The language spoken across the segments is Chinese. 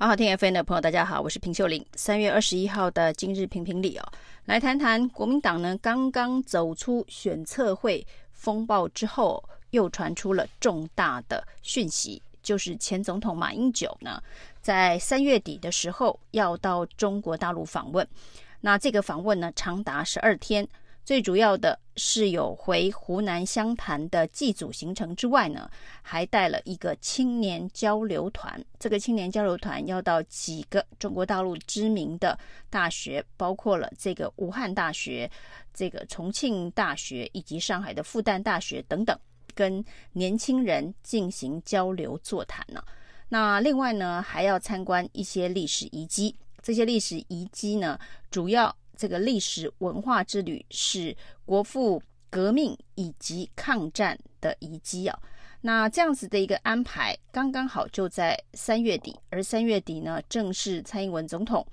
好好听 FM 的朋友，大家好，我是平秀玲。三月二十一号的今日评评理哦，来谈谈国民党呢刚刚走出选测会风暴之后，又传出了重大的讯息，就是前总统马英九呢，在三月底的时候要到中国大陆访问。那这个访问呢，长达十二天。最主要的是有回湖南湘潭的祭祖行程之外呢，还带了一个青年交流团。这个青年交流团要到几个中国大陆知名的大学，包括了这个武汉大学、这个重庆大学以及上海的复旦大学等等，跟年轻人进行交流座谈呢。那另外呢，还要参观一些历史遗迹。这些历史遗迹呢，主要。这个历史文化之旅是国父革命以及抗战的遗迹啊。那这样子的一个安排，刚刚好就在三月底，而三月底呢，正是蔡英文总统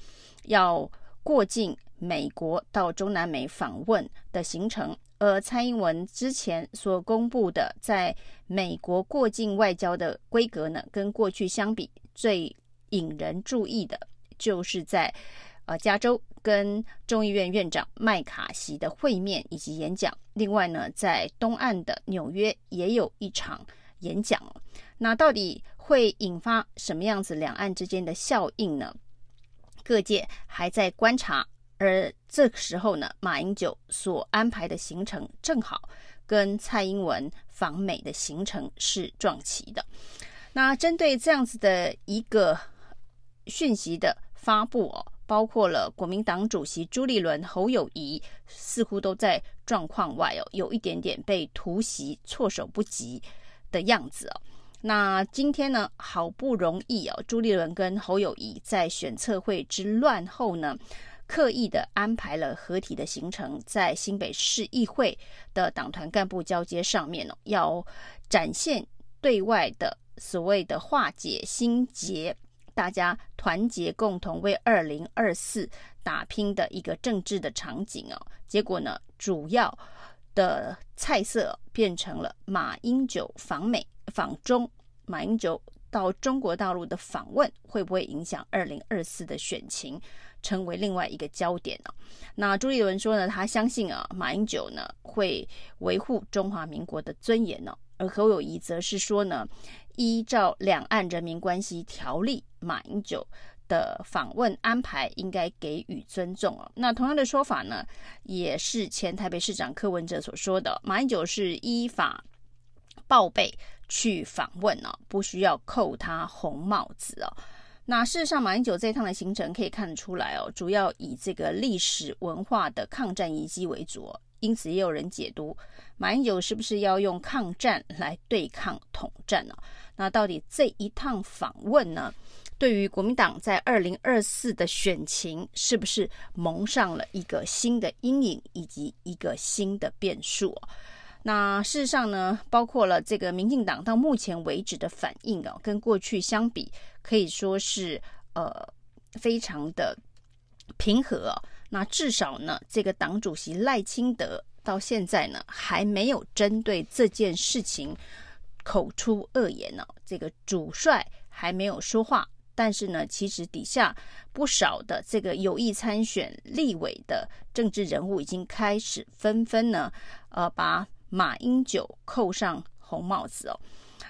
要过境美国到中南美访问的行程。而蔡英文之前所公布的在美国过境外交的规格呢，跟过去相比，最引人注意的就是在。呃，加州跟众议院院长麦卡锡的会面以及演讲，另外呢，在东岸的纽约也有一场演讲。那到底会引发什么样子两岸之间的效应呢？各界还在观察。而这个时候呢，马英九所安排的行程正好跟蔡英文访美的行程是撞齐的。那针对这样子的一个讯息的发布哦。包括了国民党主席朱立伦、侯友宜，似乎都在状况外哦，有一点点被突袭、措手不及的样子哦。那今天呢，好不容易哦，朱立伦跟侯友宜在选测会之乱后呢，刻意的安排了合体的行程，在新北市议会的党团干部交接上面哦，要展现对外的所谓的化解心结。大家团结共同为二零二四打拼的一个政治的场景哦，结果呢，主要的菜色变成了马英九访美访中，马英九到中国大陆的访问会不会影响二零二四的选情，成为另外一个焦点呢？那朱立伦说呢，他相信啊，马英九呢会维护中华民国的尊严呢，而侯友宜则是说呢，依照两岸人民关系条例。马英九的访问安排应该给予尊重哦。那同样的说法呢，也是前台北市长柯文哲所说的。马英九是依法报备去访问哦，不需要扣他红帽子哦。那事实上，马英九这一趟的行程可以看得出来哦，主要以这个历史文化的抗战遗迹为主哦。因此，也有人解读马英九是不是要用抗战来对抗统战呢？那到底这一趟访问呢？对于国民党在二零二四的选情，是不是蒙上了一个新的阴影，以及一个新的变数？那事实上呢，包括了这个民进党到目前为止的反应啊，跟过去相比，可以说是呃非常的平和。那至少呢，这个党主席赖清德到现在呢，还没有针对这件事情口出恶言呢。这个主帅还没有说话。但是呢，其实底下不少的这个有意参选立委的政治人物已经开始纷纷呢，呃，把马英九扣上红帽子哦。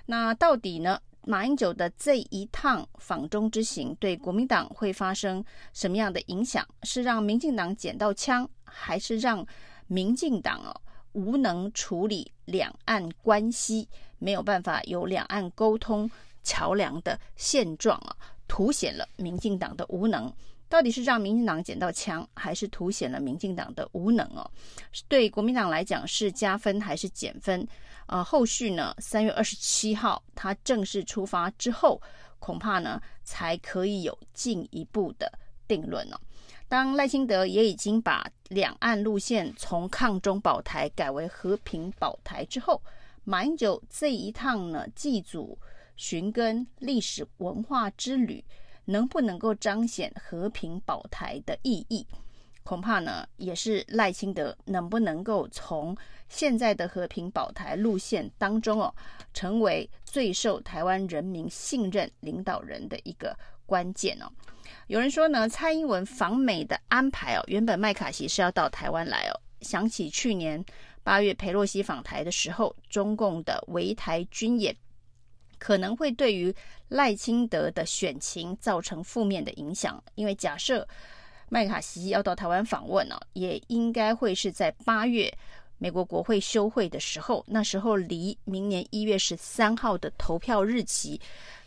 那到底呢，马英九的这一趟访中之行对国民党会发生什么样的影响？是让民进党捡到枪，还是让民进党哦无能处理两岸关系，没有办法有两岸沟通桥梁的现状啊？凸显了民进党的无能，到底是让民进党捡到枪，还是凸显了民进党的无能哦？对国民党来讲是加分还是减分？呃，后续呢？三月二十七号他正式出发之后，恐怕呢才可以有进一步的定论哦。当赖清德也已经把两岸路线从抗中保台改为和平保台之后，马英九这一趟呢祭祖。寻根历史文化之旅，能不能够彰显和平保台的意义？恐怕呢也是赖清德能不能够从现在的和平保台路线当中哦，成为最受台湾人民信任领导人的一个关键哦。有人说呢，蔡英文访美的安排哦，原本麦卡锡是要到台湾来哦。想起去年八月裴洛西访台的时候，中共的围台军演可能会对于赖清德的选情造成负面的影响，因为假设麦卡锡要到台湾访问呢，也应该会是在八月美国国会休会的时候，那时候离明年一月十三号的投票日期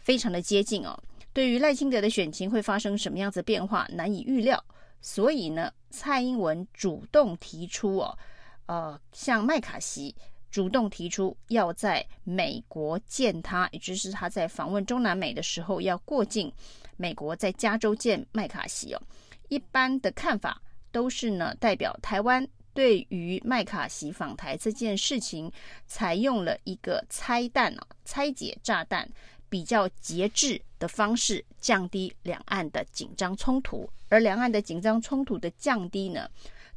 非常的接近哦。对于赖清德的选情会发生什么样子变化，难以预料。所以呢，蔡英文主动提出哦，呃，向麦卡锡主动提出要在美国见他，也就是他在访问中南美的时候要过境美国，在加州见麦卡锡哦。一般的看法都是呢，代表台湾对于麦卡锡访台这件事情，采用了一个拆弹哦，拆解炸弹。比较节制的方式降低两岸的紧张冲突，而两岸的紧张冲突的降低呢，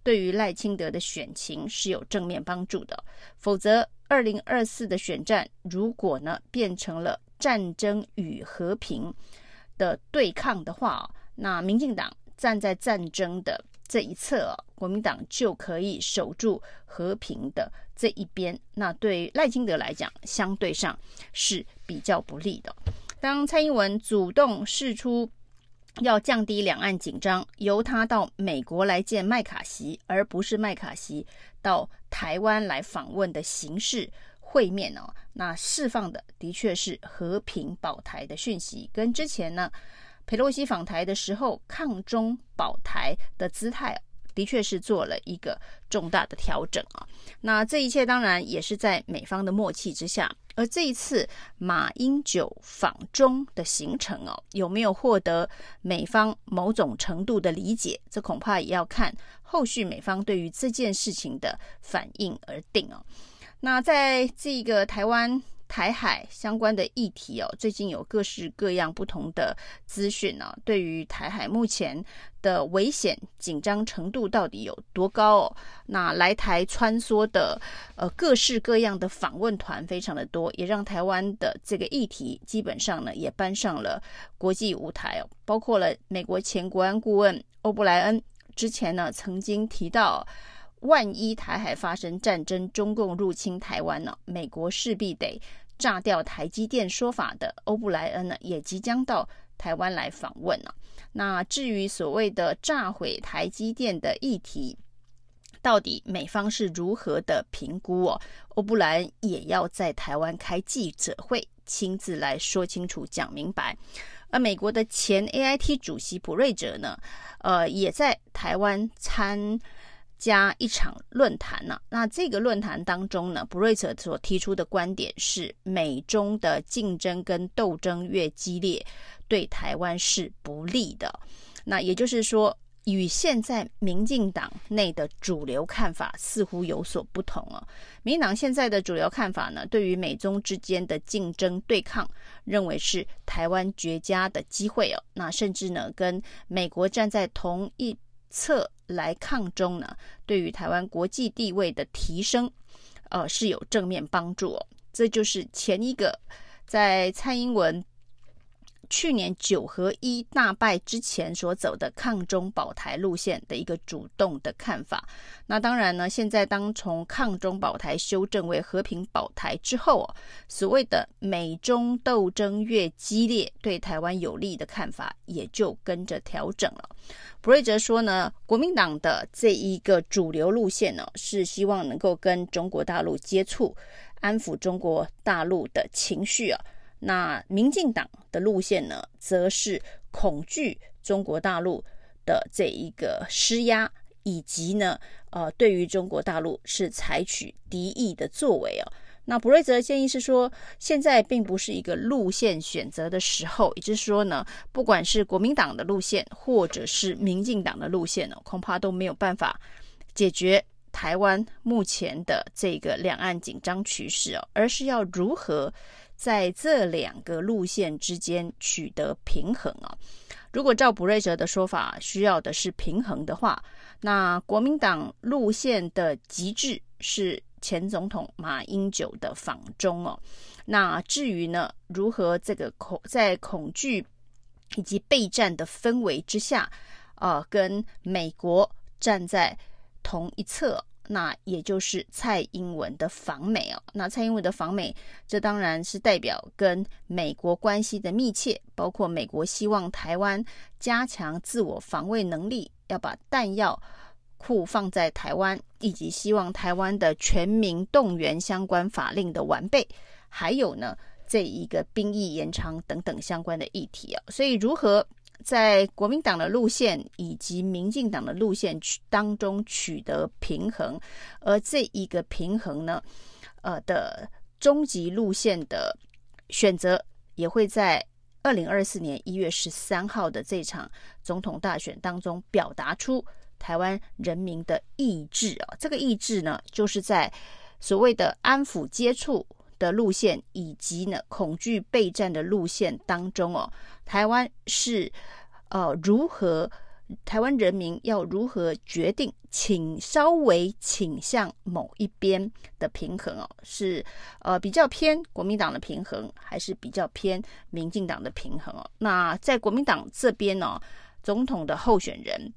对于赖清德的选情是有正面帮助的。否则，二零二四的选战如果呢变成了战争与和平的对抗的话，那民进党站在战争的这一侧，国民党就可以守住和平的这一边。那对赖清德来讲，相对上是比较不利的。当蔡英文主动示出要降低两岸紧张，由他到美国来见麦卡锡，而不是麦卡锡到台湾来访问的形式会面哦，那释放的的确是和平保台的讯息，跟之前呢。佩洛西访台的时候，抗中保台的姿态，的确是做了一个重大的调整啊。那这一切当然也是在美方的默契之下。而这一次马英九访中的行程哦，有没有获得美方某种程度的理解？这恐怕也要看后续美方对于这件事情的反应而定哦。那在这个台湾。台海相关的议题哦，最近有各式各样不同的资讯呢。对于台海目前的危险紧张程度到底有多高哦？那来台穿梭的呃各式各样的访问团非常的多，也让台湾的这个议题基本上呢也搬上了国际舞台哦。包括了美国前国安顾问欧布莱恩之前呢曾经提到，万一台海发生战争，中共入侵台湾呢，美国势必得。炸掉台积电说法的欧布莱恩呢，也即将到台湾来访问了。那至于所谓的炸毁台积电的议题，到底美方是如何的评估哦？欧布莱恩也要在台湾开记者会，亲自来说清楚、讲明白。而美国的前 AIT 主席普瑞哲呢，呃，也在台湾参。加一场论坛呢、那这个论坛当中呢，布瑞泽所提出的观点是，美中的竞争跟斗争越激烈，对台湾是不利的。那也就是说，与现在民进党内的主流看法似乎有所不同啊。民进党现在的主流看法呢，对于美中之间的竞争对抗，认为是台湾绝佳的机会哦。那甚至呢，跟美国站在同一。策来抗中呢，对于台湾国际地位的提升，呃，是有正面帮助。这就是前一个在蔡英文。去年九合一大败之前所走的抗中保台路线的一个主动的看法，那当然呢，现在当从抗中保台修正为和平保台之后，所谓的美中斗争越激烈，对台湾有利的看法也就跟着调整了。布瑞哲说呢，国民党的这一个主流路线呢，是希望能够跟中国大陆接触，安抚中国大陆的情绪啊。那民进党的路线呢，则是恐惧中国大陆的这一个施压，以及呢，呃，对于中国大陆是采取敌意的作为哦。那卜瑞哲的建议是说，现在并不是一个路线选择的时候，也就是说呢，不管是国民党的路线，或者是民进党的路线哦，恐怕都没有办法解决台湾目前的这个两岸紧张趋势哦，而是要如何。在这两个路线之间取得平衡啊！如果照布瑞哲的说法，需要的是平衡的话，那国民党路线的极致是前总统马英九的访中哦。那至于呢，如何这个恐在恐惧以及备战的氛围之下，呃，跟美国站在同一侧，那也就是蔡英文的访美哦。那蔡英文的访美，这当然是代表跟美国关系的密切，包括美国希望台湾加强自我防卫能力，要把弹药库放在台湾，以及希望台湾的全民动员相关法令的完备。还有呢，这一个兵役延长等等相关的议题啊，所以如何在国民党的路线以及民进党的路线取当中取得平衡，而这一个平衡呢，呃的终极路线的选择，也会在二零二四年一月十三号的这场总统大选当中表达出台湾人民的意志啊。这个意志呢，就是在所谓的安抚接触。的路线以及呢恐惧备战的路线当中哦，台湾是呃如何？台湾人民要如何决定请稍微倾向某一边的平衡哦？是呃比较偏国民党的平衡，还是比较偏民进党的平衡哦？那在国民党这边呢、哦，总统的候选人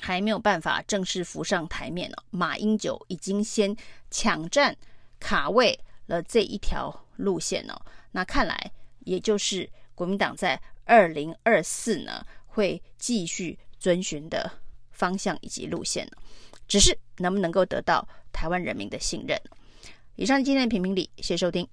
还没有办法正式浮上台面哦，马英九已经先抢占卡位。了这一条路线哦，那看来也就是国民党在二零二四呢会继续遵循的方向以及路线，只是能不能够得到台湾人民的信任。以上今天的评评理，谢谢收听。